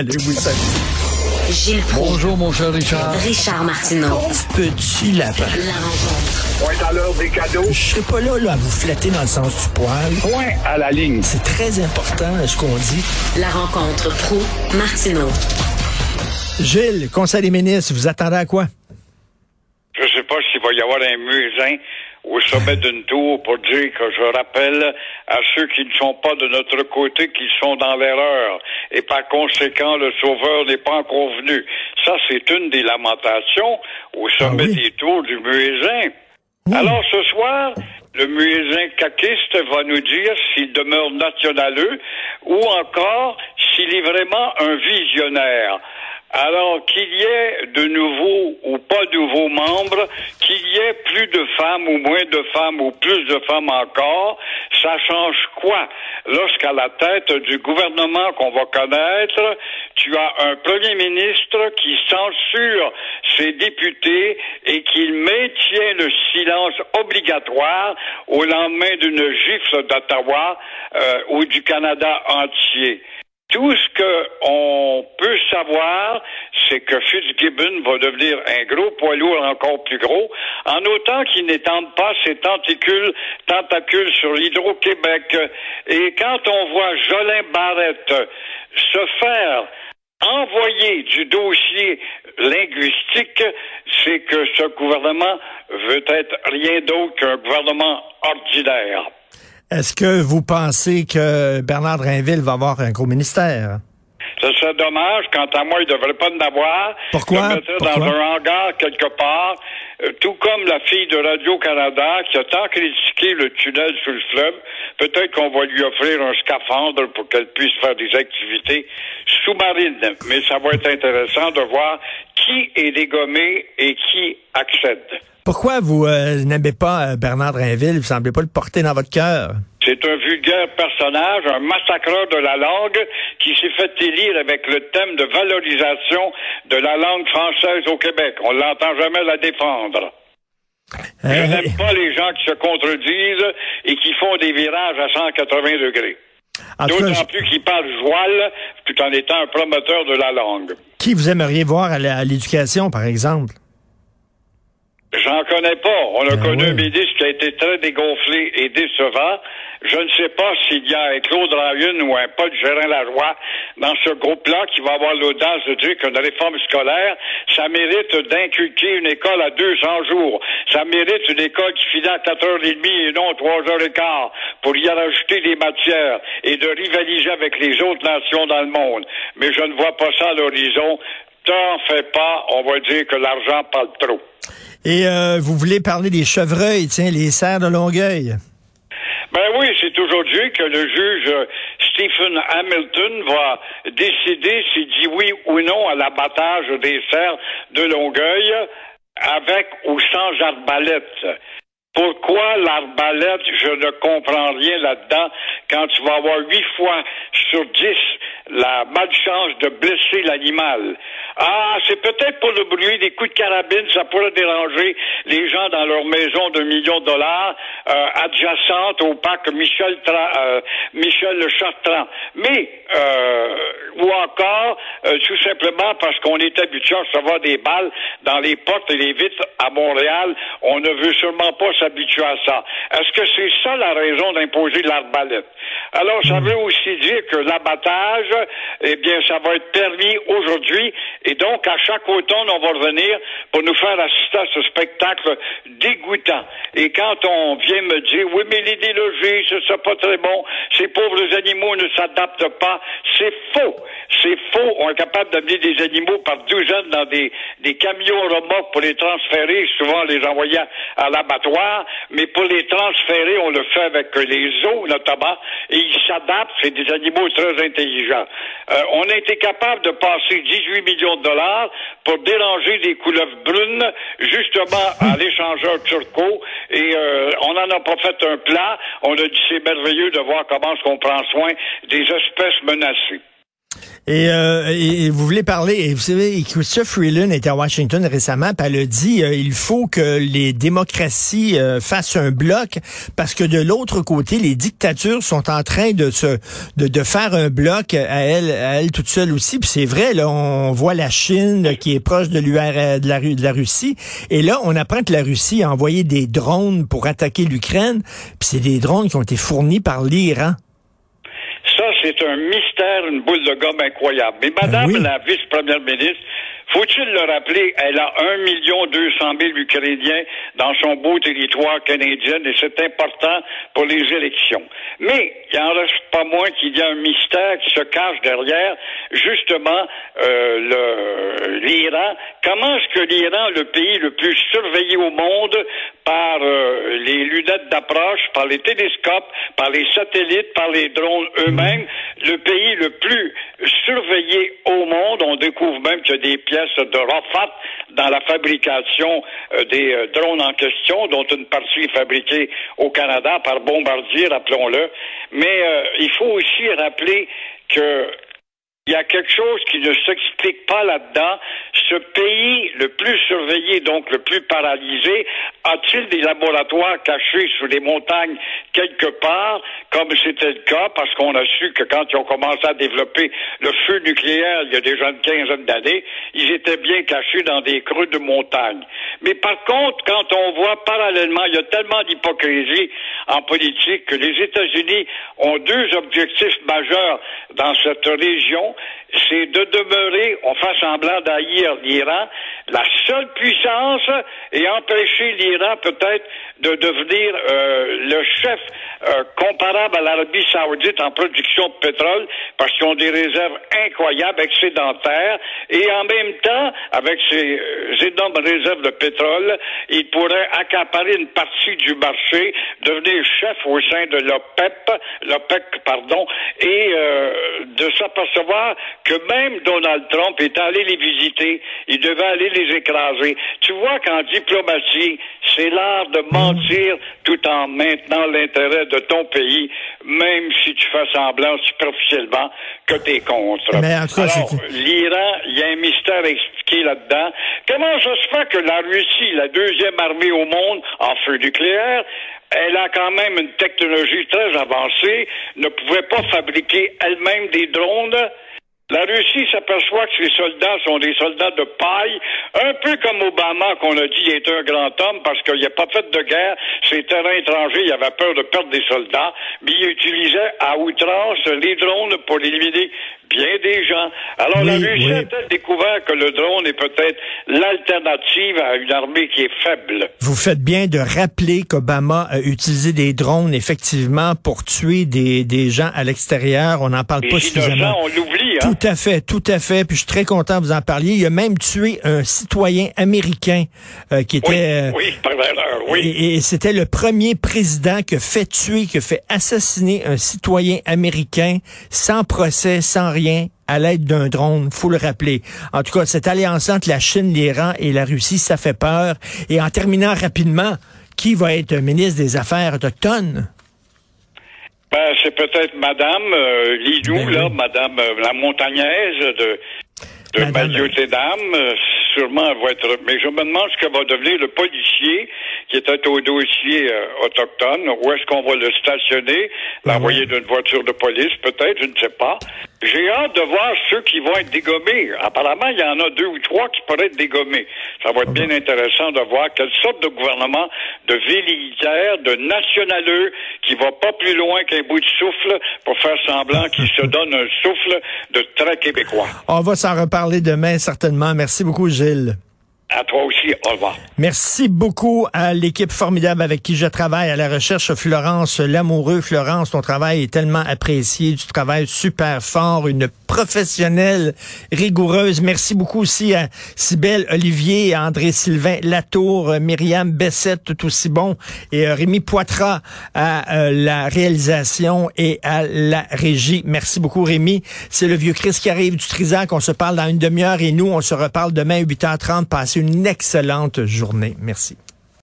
Allez, oui, salut. Gilles Proulx. Bonjour, mon cher Richard. Richard Martineau. Petit lapin. La rencontre. Point à l'heure des cadeaux. Je serai pas là, là à vous flatter dans le sens du poil. Point à la ligne. C'est très important, ce qu'on dit. La rencontre pro martineau Gilles, Conseil des ministres, vous attendez à quoi? Je ne sais pas s'il va y avoir un musin au sommet d'une tour pour dire que je rappelle à ceux qui ne sont pas de notre côté qu'ils sont dans l'erreur et par conséquent le sauveur n'est pas encore venu. Ça, c'est une des lamentations au sommet Ah oui? des tours du muezzin. Alors ce soir, le muezzin caquiste va nous dire s'il demeure nationaleux ou encore s'il est vraiment un visionnaire. Alors qu'il y ait de nouveaux ou pas de nouveaux membres, qu'il y ait plus de femmes ou moins de femmes ou plus de femmes encore, ça change quoi? Lorsqu'à la tête du gouvernement qu'on va connaître, tu as un premier ministre qui censure ses députés et qui maintient le silence obligatoire au lendemain d'une gifle d'Ottawa euh, ou du Canada entier. Tout ce qu'on peut savoir, c'est que Fitzgibbon va devenir un gros poids lourd encore plus gros, en autant qu'il n'étende pas ses tentacules, tentacules sur l'Hydro-Québec. Et quand on voit Jolin Barrette se faire envoyer du dossier linguistique, c'est que ce gouvernement veut être rien d'autre qu'un gouvernement ordinaire. Est-ce que vous pensez que Bernard Drinville va avoir un gros ministère? Ce serait dommage. Quant à moi, il ne devrait pas en avoir. Pourquoi? Pourquoi? dans un hangar quelque part, euh, tout comme la fille de Radio-Canada qui a tant critiqué le tunnel sous le fleuve. Peut-être qu'on va lui offrir un scaphandre pour qu'elle puisse faire des activités sous-marines. Mais ça va être intéressant de voir qui est dégommé et qui accède. Pourquoi vous euh, n'aimez pas euh, Bernard Drinville? Vous semblez pas le porter dans votre cœur. C'est un vulgaire personnage, un massacreur de la langue qui s'est fait élire avec le thème de valorisation de la langue française au Québec. On l'entend jamais la défendre. Je Euh, n'aime pas les gens qui se contredisent et qui font des virages à 180 degrés. D'autant plus qu'ils parlent joual tout en étant un promoteur de la langue. qui vous aimeriez voir à l'éducation, par exemple? J'en connais pas. On a Ben connu oui. un ministre qui a été très dégonflé et décevant. Je ne sais pas s'il y a un Claude Ryan ou un Paul Gérin-Lajoie dans ce groupe-là qui va avoir l'audace de dire qu'une réforme scolaire, ça mérite d'inculquer une école à 200 jours. Ça mérite une école qui finit à 4h30 et non 3h15 pour y rajouter des matières et de rivaliser avec les autres nations dans le monde. Mais je ne vois pas ça à l'horizon. T'en fais pas, on va dire que l'argent parle trop. Et euh, vous voulez parler des chevreuils, tiens, les serres de Longueuil? Ben oui, c'est aujourd'hui que le juge euh, Stephen Hamilton va décider s'il dit oui ou non à l'abattage des cerfs de Longueuil avec ou sans arbalète. Pourquoi l'arbalète, je ne comprends rien là-dedans, quand tu vas avoir huit fois sur dix la malchance de blesser l'animal. Ah, c'est peut-être pour le bruit des coups de carabine, ça pourrait déranger les gens dans leur maison de millions de dollars euh, adjacente au parc Michel Tra- euh, Michel le Chartrand. Mais euh, ou encore euh, tout simplement parce qu'on est habitué à recevoir des balles dans les portes et les vitres à Montréal, on ne veut sûrement pas s'habituer à ça. Est-ce que c'est ça la raison d'imposer l'arbalète? Alors, ça veut aussi dire que l'abattage, eh bien, ça va être permis aujourd'hui. Et donc, à chaque automne, on va revenir pour nous faire assister à ce spectacle dégoûtant. Et quand on vient me dire, oui, mais les délogés, ce sera pas très bon, ces pauvres animaux ne s'adaptent pas, c'est faux. C'est faux. On est capable d'amener des animaux par douzaines dans des, des camions remorques pour les transférer, souvent les envoyer à, l'abattoir, mais pour les transférer, on le fait avec les os, notamment, et ils s'adaptent. C'est des animaux très intelligents. Euh, on a été capable de passer 18 millions de dollars pour déranger des couleuvres brunes, justement à l'échangeur turco, et euh, on n'en a pas fait un plat. On a dit c'est merveilleux de voir comment est-ce qu'on prend soin des espèces menacées. Et, euh, et vous voulez parler, et vous savez, Chrystia Freeland était à Washington récemment, elle a dit euh, il faut que les démocraties euh, fassent un bloc parce que de l'autre côté, les dictatures sont en train de se de, de faire un bloc à elle, à elle toute seule aussi. Puis c'est vrai, là, on voit la Chine qui est proche de l'UR de la, de la Russie, et là, on apprend que la Russie a envoyé des drones pour attaquer l'Ukraine, puis c'est des drones qui ont été fournis par l'Iran. C'est un mystère, une boule de gomme incroyable. Mais Madame oui. la vice-première ministre, faut-il le rappeler, elle a un million deux cent mille Ukrainiens dans son beau territoire canadien et c'est important pour les élections. Mais il en reste pas moins qu'il y a un mystère qui se cache derrière justement euh, l'Iran. Comment est-ce que l'Iran, le pays le plus surveillé au monde par euh, les lunettes d'approche, par les télescopes, par les satellites, par les drones eux-mêmes, le pays le plus surveillé au monde, on découvre même qu'il y a des pièces de Rafat dans la fabrication euh, des euh, drones en question, dont une partie est fabriquée au Canada par Bombardier, rappelons-le. Mais euh, il faut aussi rappeler que il y a quelque chose qui ne s'explique pas là-dedans. Ce pays le plus surveillé, donc le plus paralysé, a-t-il des laboratoires cachés sous les montagnes quelque part, comme c'était le cas, parce qu'on a su que quand ils ont commencé à développer le feu nucléaire il y a déjà une quinzaine d'années, ils étaient bien cachés dans des creux de montagne. Mais par contre, quand on voit parallèlement, il y a tellement d'hypocrisie en politique que les États-Unis ont deux objectifs majeurs dans cette région c'est de demeurer, on fait semblant d'haïr l'Iran, la seule puissance et empêcher l'Iran peut-être de devenir euh, le chef euh, comparable à l'Arabie saoudite en production de pétrole parce qu'ils ont des réserves incroyables, excédentaires, et en même temps, avec ces euh, énormes réserves de pétrole, ils pourraient accaparer une partie du marché, devenir chef au sein de l'OPEP, l'OPEC, pardon, et euh, de s'apercevoir que même Donald Trump est allé les visiter, il devait aller les écraser. Tu vois qu'en diplomatie, c'est l'art de mentir tout en maintenant l'intérêt de ton pays, même si tu fais semblant superficiellement que tu es contre. Mais en tout cas, Alors, l'Iran, il y a un mystère à expliquer là-dedans. Comment ça se fait que la Russie, la deuxième armée au monde en feu nucléaire, elle a quand même une technologie très avancée, ne pouvait pas fabriquer elle-même des drones? La Russie s'aperçoit que ses soldats sont des soldats de paille, un peu comme Obama qu'on a dit est un grand homme parce qu'il n'a pas fait de guerre, ses terrains étrangers, il avait peur de perdre des soldats, mais il utilisait à outrance les drones pour éliminer bien des gens. Alors la Oui, Russie oui. a-t-elle découvert que le drone est peut-être l'alternative à une armée qui est faible? Vous faites bien de rappeler qu'Obama a utilisé des drones, effectivement, pour tuer des, des gens à l'extérieur. On n'en parle pas suffisamment. on l'oublie, hein? Tout à fait, tout à fait. Puis je suis très content que vous en parliez. Il a même tué un citoyen américain euh, qui Oui, était... euh, oui, par erreur, oui. Et, et c'était le premier président qui a fait tuer, qui a fait assassiner un citoyen américain sans procès, sans rien, à l'aide d'un drone, faut le rappeler. En tout cas, cette alliance entre la Chine, l'Iran et la Russie, ça fait peur. Et en terminant rapidement, qui va être ministre des Affaires autochtones? Ben, c'est peut-être Madame euh, Lidou, Ben là. Madame euh, la montagnaise de, de Madame- sûrement, elle va être... Mais je me demande ce que va devenir le policier qui était au dossier euh, autochtone. Où est-ce qu'on va le stationner? L'envoyer d'une voiture de police, peut-être, je ne sais pas. J'ai hâte de voir ceux qui vont être dégommés. Apparemment, il y en a deux ou trois qui pourraient être dégommés. Ça va être bien intéressant de voir quelle sorte de gouvernement de militaire, de nationaleux, qui va pas plus loin qu'un bout de souffle pour faire semblant qu'il se donne un souffle de très québécois. On va s'en reparler demain, certainement. Merci beaucoup, Gilles. À toi aussi, au revoir. Merci beaucoup à l'équipe formidable avec qui je travaille à la recherche, Florence Lamoureux. Florence, ton travail est tellement apprécié, tu travailles super fort, une professionnelle rigoureuse. Merci beaucoup aussi à Cybelle Olivier, à André-Sylvain Latour, euh, Myriam Bessette, tout aussi bon, et euh, Rémi Poitras à euh, la réalisation et à la régie. Merci beaucoup, Rémi. C'est le vieux Chris qui arrive du Trisac. On se parle dans une demi-heure et nous, on se reparle demain à 8h30. Passez une excellente journée. Merci.